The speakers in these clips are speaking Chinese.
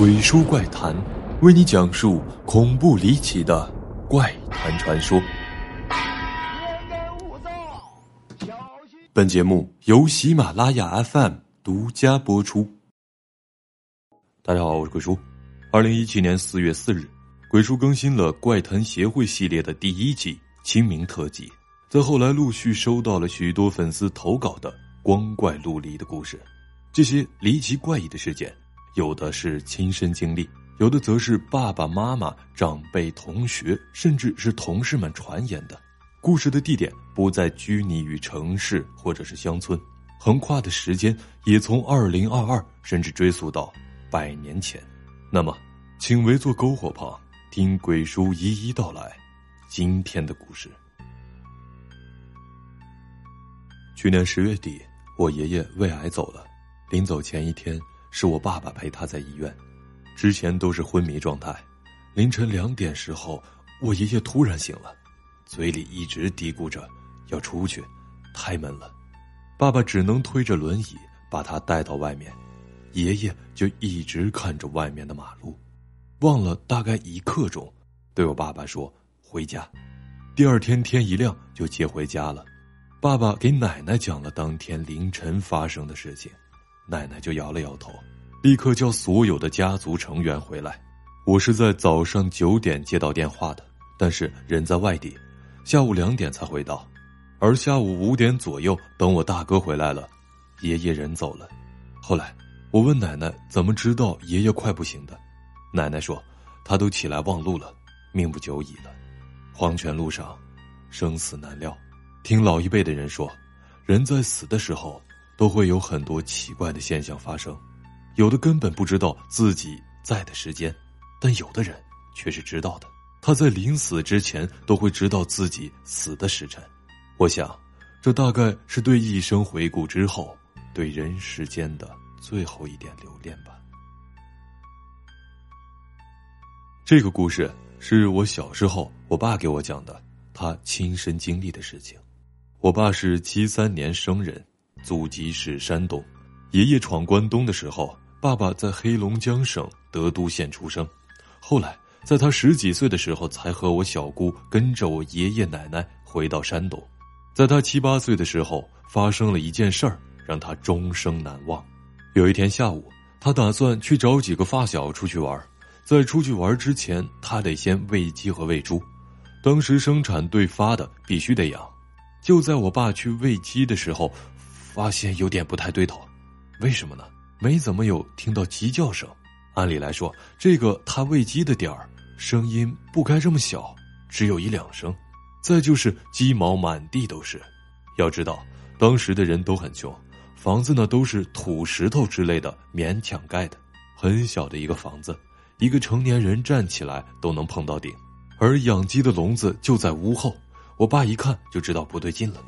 鬼叔怪谈，为你讲述恐怖离奇的怪谈传说。本节目由喜马拉雅 FM 独家播出。大家好，我是鬼叔。二零一七年四月四日，鬼叔更新了怪谈协会系列的第一集清明特辑。在后来陆续收到了许多粉丝投稿的光怪陆离的故事，这些离奇怪异的事件。有的是亲身经历，有的则是爸爸妈妈、长辈、同学，甚至是同事们传言的。故事的地点不再拘泥于城市或者是乡村，横跨的时间也从二零二二甚至追溯到百年前。那么，请围坐篝火旁，听鬼叔一一道来今天的故事。去年十月底，我爷爷胃癌走了，临走前一天。是我爸爸陪他在医院，之前都是昏迷状态。凌晨两点时候，我爷爷突然醒了，嘴里一直嘀咕着要出去，太闷了。爸爸只能推着轮椅把他带到外面，爷爷就一直看着外面的马路，望了大概一刻钟，对我爸爸说：“回家。”第二天天一亮就接回家了。爸爸给奶奶讲了当天凌晨发生的事情。奶奶就摇了摇头，立刻叫所有的家族成员回来。我是在早上九点接到电话的，但是人在外地，下午两点才回到。而下午五点左右，等我大哥回来了，爷爷人走了。后来我问奶奶怎么知道爷爷快不行的，奶奶说他都起来忘路了，命不久矣了。黄泉路上，生死难料。听老一辈的人说，人在死的时候。都会有很多奇怪的现象发生，有的根本不知道自己在的时间，但有的人却是知道的。他在临死之前都会知道自己死的时辰。我想，这大概是对一生回顾之后，对人世间的最后一点留恋吧。这个故事是我小时候我爸给我讲的，他亲身经历的事情。我爸是七三年生人。祖籍是山东，爷爷闯关东的时候，爸爸在黑龙江省德都县出生。后来，在他十几岁的时候，才和我小姑跟着我爷爷奶奶回到山东。在他七八岁的时候，发生了一件事儿，让他终生难忘。有一天下午，他打算去找几个发小出去玩，在出去玩之前，他得先喂鸡和喂猪。当时生产队发的必须得养。就在我爸去喂鸡的时候。发现有点不太对头，为什么呢？没怎么有听到鸡叫声。按理来说，这个他喂鸡的点儿，声音不该这么小，只有一两声。再就是鸡毛满地都是。要知道，当时的人都很穷，房子呢都是土石头之类的勉强盖的，很小的一个房子，一个成年人站起来都能碰到顶。而养鸡的笼子就在屋后，我爸一看就知道不对劲了。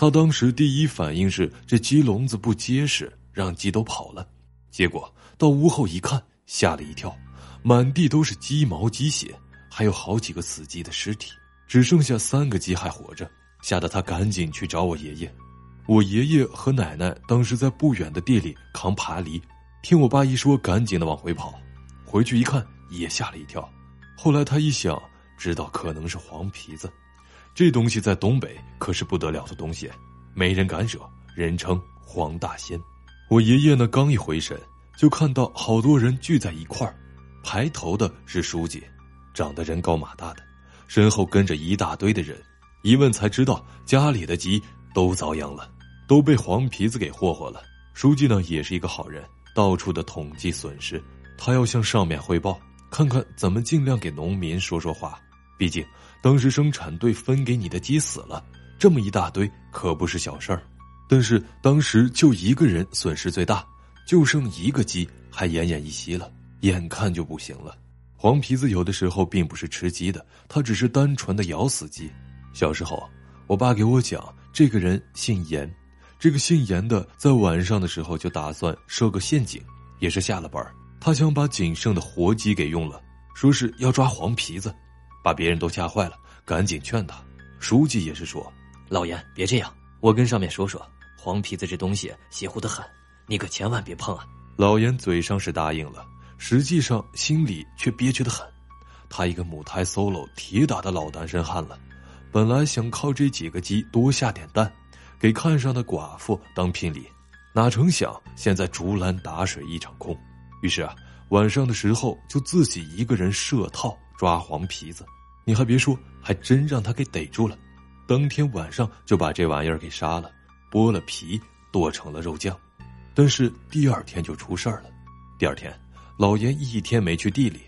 他当时第一反应是这鸡笼子不结实，让鸡都跑了。结果到屋后一看，吓了一跳，满地都是鸡毛鸡血，还有好几个死鸡的尸体，只剩下三个鸡还活着，吓得他赶紧去找我爷爷。我爷爷和奶奶当时在不远的地里扛爬犁，听我爸一说，赶紧的往回跑。回去一看，也吓了一跳。后来他一想，知道可能是黄皮子。这东西在东北可是不得了的东西，没人敢惹，人称黄大仙。我爷爷呢，刚一回神，就看到好多人聚在一块儿，排头的是书记，长得人高马大的，身后跟着一大堆的人。一问才知道，家里的鸡都遭殃了，都被黄皮子给霍霍了。书记呢，也是一个好人，到处的统计损失，他要向上面汇报，看看怎么尽量给农民说说话。毕竟，当时生产队分给你的鸡死了，这么一大堆可不是小事儿。但是当时就一个人损失最大，就剩一个鸡还奄奄一息了，眼看就不行了。黄皮子有的时候并不是吃鸡的，他只是单纯的咬死鸡。小时候，我爸给我讲，这个人姓严，这个姓严的在晚上的时候就打算设个陷阱，也是下了班他想把仅剩的活鸡给用了，说是要抓黄皮子。把别人都吓坏了，赶紧劝他。书记也是说：“老严，别这样，我跟上面说说，黄皮子这东西邪乎的很，你可千万别碰啊。”老严嘴上是答应了，实际上心里却憋屈的很。他一个母胎 solo 铁打的老单身汉了，本来想靠这几个鸡多下点蛋，给看上的寡妇当聘礼，哪成想现在竹篮打水一场空。于是啊，晚上的时候就自己一个人设套抓黄皮子。你还别说，还真让他给逮住了。当天晚上就把这玩意儿给杀了，剥了皮剁成了肉酱。但是第二天就出事儿了。第二天，老严一天没去地里。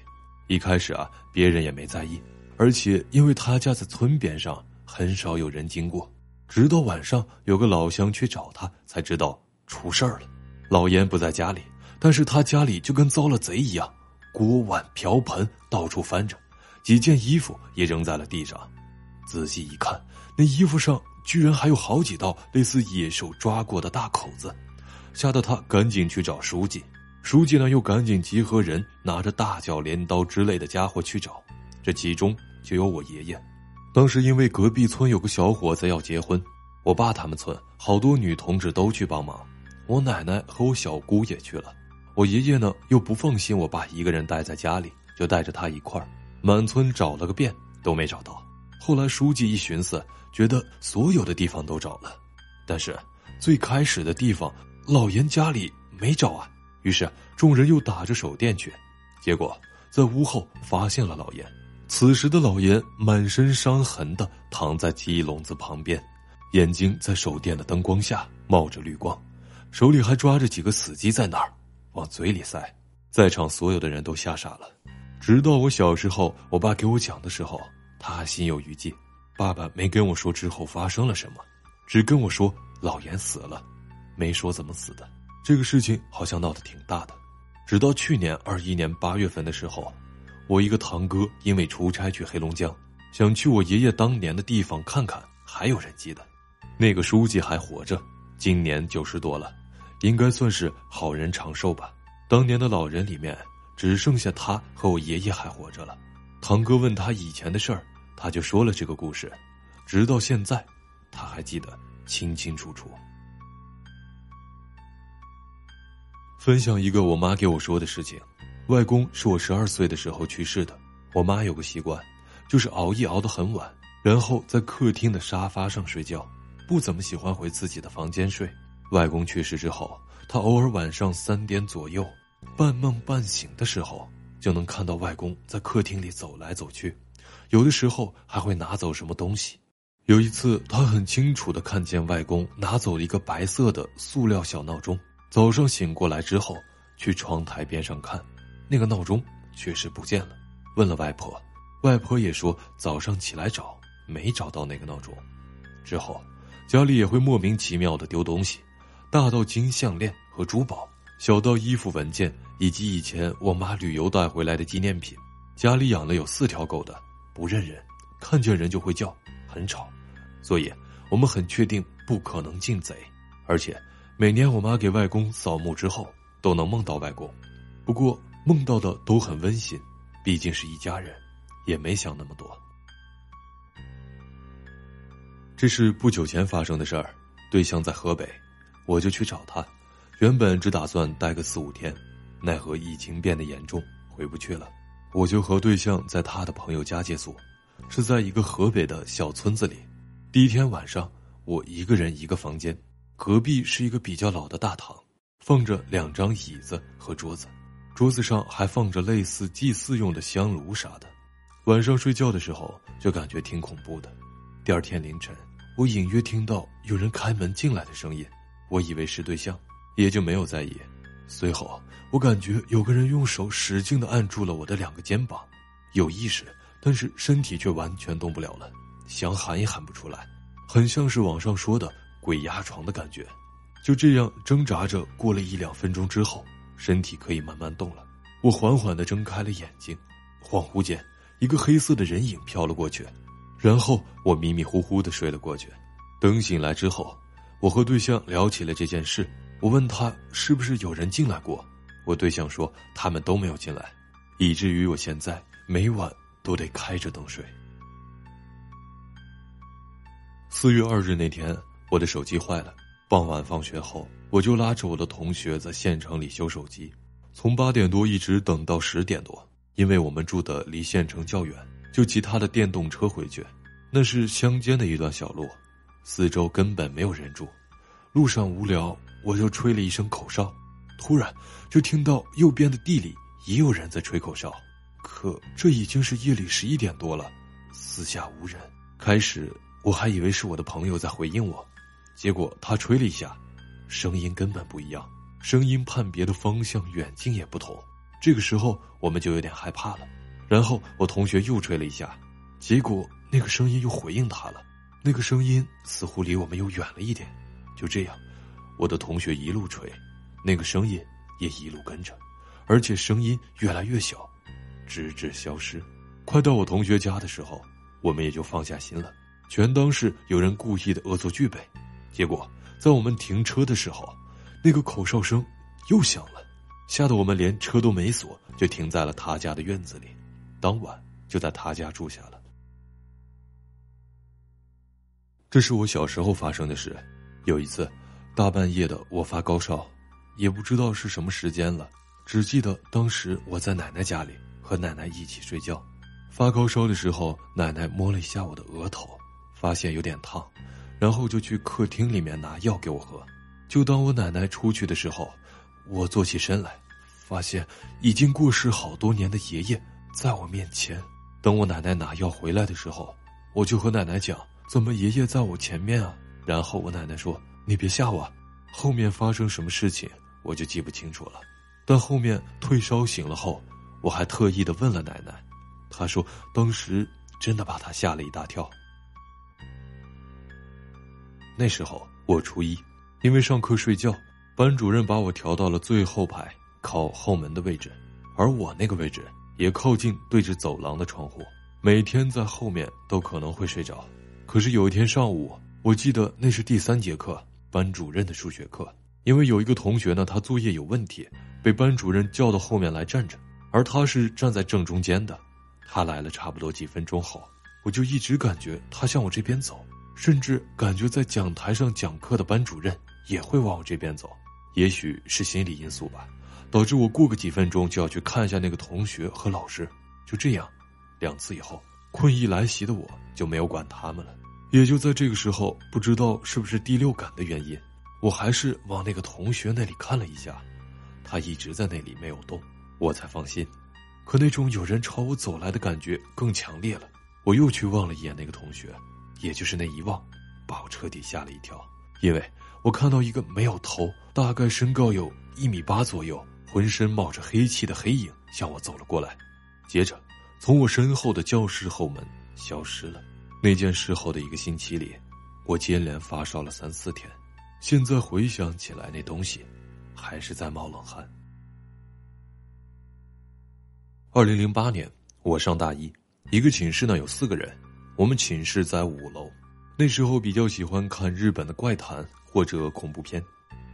一开始啊，别人也没在意，而且因为他家在村边上，很少有人经过。直到晚上，有个老乡去找他，才知道出事儿了。老严不在家里。但是他家里就跟遭了贼一样，锅碗瓢盆到处翻着，几件衣服也扔在了地上。仔细一看，那衣服上居然还有好几道类似野兽抓过的大口子，吓得他赶紧去找书记。书记呢又赶紧集合人，拿着大脚镰刀之类的家伙去找。这其中就有我爷爷。当时因为隔壁村有个小伙子要结婚，我爸他们村好多女同志都去帮忙，我奶奶和我小姑也去了。我爷爷呢，又不放心我爸一个人待在家里，就带着他一块儿满村找了个遍，都没找到。后来书记一寻思，觉得所有的地方都找了，但是最开始的地方老严家里没找啊。于是众人又打着手电去，结果在屋后发现了老严。此时的老严满身伤痕的躺在鸡笼子旁边，眼睛在手电的灯光下冒着绿光，手里还抓着几个死鸡在那儿。往嘴里塞，在场所有的人都吓傻了。直到我小时候，我爸给我讲的时候，他还心有余悸。爸爸没跟我说之后发生了什么，只跟我说老严死了，没说怎么死的。这个事情好像闹得挺大的。直到去年二一年八月份的时候，我一个堂哥因为出差去黑龙江，想去我爷爷当年的地方看看，还有人记得，那个书记还活着，今年九十多了。应该算是好人长寿吧。当年的老人里面，只剩下他和我爷爷还活着了。堂哥问他以前的事儿，他就说了这个故事，直到现在，他还记得清清楚楚。分享一个我妈给我说的事情：外公是我十二岁的时候去世的。我妈有个习惯，就是熬夜熬得很晚，然后在客厅的沙发上睡觉，不怎么喜欢回自己的房间睡。外公去世之后，他偶尔晚上三点左右，半梦半醒的时候，就能看到外公在客厅里走来走去，有的时候还会拿走什么东西。有一次，他很清楚的看见外公拿走了一个白色的塑料小闹钟。早上醒过来之后，去窗台边上看，那个闹钟确实不见了。问了外婆，外婆也说早上起来找没找到那个闹钟。之后，家里也会莫名其妙的丢东西。大到金项链和珠宝，小到衣服文件，以及以前我妈旅游带回来的纪念品。家里养了有四条狗的，不认人，看见人就会叫，很吵，所以我们很确定不可能进贼。而且每年我妈给外公扫墓之后，都能梦到外公，不过梦到的都很温馨，毕竟是一家人，也没想那么多。这是不久前发生的事儿，对象在河北。我就去找他，原本只打算待个四五天，奈何疫情变得严重，回不去了。我就和对象在他的朋友家借宿，是在一个河北的小村子里。第一天晚上，我一个人一个房间，隔壁是一个比较老的大堂，放着两张椅子和桌子，桌子上还放着类似祭祀用的香炉啥的。晚上睡觉的时候就感觉挺恐怖的。第二天凌晨，我隐约听到有人开门进来的声音。我以为是对象，也就没有在意。随后，我感觉有个人用手使劲的按住了我的两个肩膀，有意识，但是身体却完全动不了了，想喊也喊不出来，很像是网上说的“鬼压床”的感觉。就这样挣扎着，过了一两分钟之后，身体可以慢慢动了。我缓缓的睁开了眼睛，恍惚间，一个黑色的人影飘了过去，然后我迷迷糊糊的睡了过去。等醒来之后。我和对象聊起了这件事，我问他是不是有人进来过，我对象说他们都没有进来，以至于我现在每晚都得开着灯睡。四月二日那天，我的手机坏了，傍晚放学后，我就拉着我的同学在县城里修手机，从八点多一直等到十点多，因为我们住的离县城较远，就骑他的电动车回去。那是乡间的一段小路，四周根本没有人住。路上无聊，我就吹了一声口哨，突然就听到右边的地里也有人在吹口哨。可这已经是夜里十一点多了，四下无人。开始我还以为是我的朋友在回应我，结果他吹了一下，声音根本不一样，声音判别的方向、远近也不同。这个时候我们就有点害怕了。然后我同学又吹了一下，结果那个声音又回应他了，那个声音似乎离我们又远了一点。就这样，我的同学一路吹，那个声音也一路跟着，而且声音越来越小。直至消失，快到我同学家的时候，我们也就放下心了，全当是有人故意的恶作剧呗。结果在我们停车的时候，那个口哨声又响了，吓得我们连车都没锁，就停在了他家的院子里。当晚就在他家住下了。这是我小时候发生的事。有一次，大半夜的我发高烧，也不知道是什么时间了，只记得当时我在奶奶家里。和奶奶一起睡觉，发高烧的时候，奶奶摸了一下我的额头，发现有点烫，然后就去客厅里面拿药给我喝。就当我奶奶出去的时候，我坐起身来，发现已经过世好多年的爷爷在我面前。等我奶奶拿药回来的时候，我就和奶奶讲：“怎么爷爷在我前面啊？”然后我奶奶说：“你别吓我。”后面发生什么事情我就记不清楚了，但后面退烧醒了后。我还特意的问了奶奶，她说当时真的把她吓了一大跳。那时候我初一，因为上课睡觉，班主任把我调到了最后排靠后门的位置，而我那个位置也靠近对着走廊的窗户，每天在后面都可能会睡着。可是有一天上午，我记得那是第三节课，班主任的数学课，因为有一个同学呢，他作业有问题，被班主任叫到后面来站着。而他是站在正中间的，他来了差不多几分钟后，我就一直感觉他向我这边走，甚至感觉在讲台上讲课的班主任也会往我这边走。也许是心理因素吧，导致我过个几分钟就要去看一下那个同学和老师。就这样，两次以后，困意来袭的我就没有管他们了。也就在这个时候，不知道是不是第六感的原因，我还是往那个同学那里看了一下，他一直在那里没有动。我才放心，可那种有人朝我走来的感觉更强烈了。我又去望了一眼那个同学，也就是那一望，把我彻底吓了一跳。因为我看到一个没有头、大概身高有一米八左右、浑身冒着黑气的黑影向我走了过来，接着从我身后的教室后门消失了。那件事后的一个星期里，我接连发烧了三四天。现在回想起来，那东西还是在冒冷汗。二零零八年，我上大一，一个寝室呢有四个人，我们寝室在五楼。那时候比较喜欢看日本的怪谈或者恐怖片，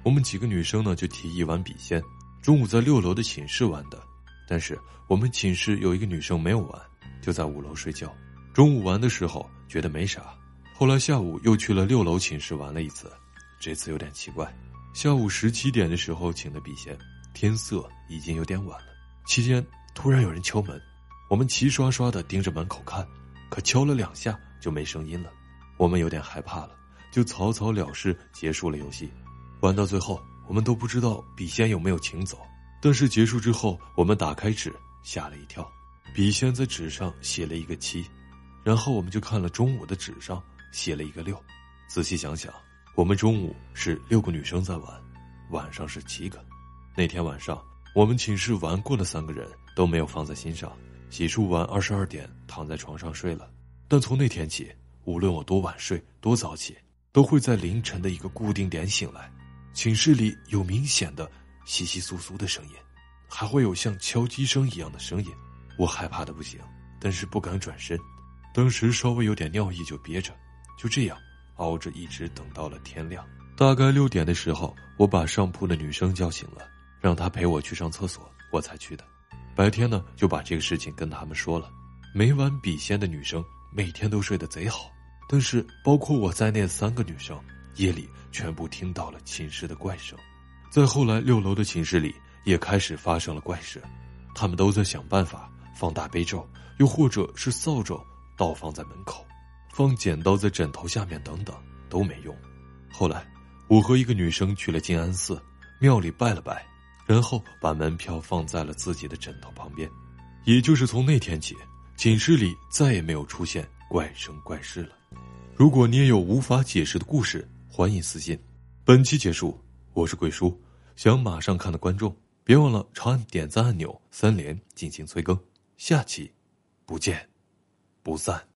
我们几个女生呢就提议玩笔仙，中午在六楼的寝室玩的。但是我们寝室有一个女生没有玩，就在五楼睡觉。中午玩的时候觉得没啥，后来下午又去了六楼寝室玩了一次，这次有点奇怪。下午十七点的时候请的笔仙，天色已经有点晚了，期间。突然有人敲门，我们齐刷刷的盯着门口看，可敲了两下就没声音了，我们有点害怕了，就草草了事结束了游戏。玩到最后，我们都不知道笔仙有没有请走。但是结束之后，我们打开纸，吓了一跳，笔仙在纸上写了一个七，然后我们就看了中午的纸上写了一个六。仔细想想，我们中午是六个女生在玩，晚上是七个。那天晚上。我们寝室玩过的三个人都没有放在心上，洗漱完二十二点躺在床上睡了。但从那天起，无论我多晚睡多早起，都会在凌晨的一个固定点醒来。寝室里有明显的窸窸窣窣的声音，还会有像敲击声一样的声音。我害怕的不行，但是不敢转身。当时稍微有点尿意就憋着，就这样熬着一直等到了天亮。大概六点的时候，我把上铺的女生叫醒了。让她陪我去上厕所，我才去的。白天呢，就把这个事情跟他们说了。每晚笔仙的女生每天都睡得贼好，但是包括我在内三个女生夜里全部听到了寝室的怪声。再后来，六楼的寝室里也开始发生了怪事，他们都在想办法放大悲咒，又或者是扫帚倒放在门口，放剪刀在枕头下面等等都没用。后来，我和一个女生去了静安寺，庙里拜了拜，然后把门票放在了自己的枕头旁边。也就是从那天起，寝室里再也没有出现怪声怪事了。如果你也有无法解释的故事，欢迎私信。本期结束，我是贵叔。想马上看的观众，别忘了长按点赞按钮，三连进行催更。下期不见不散。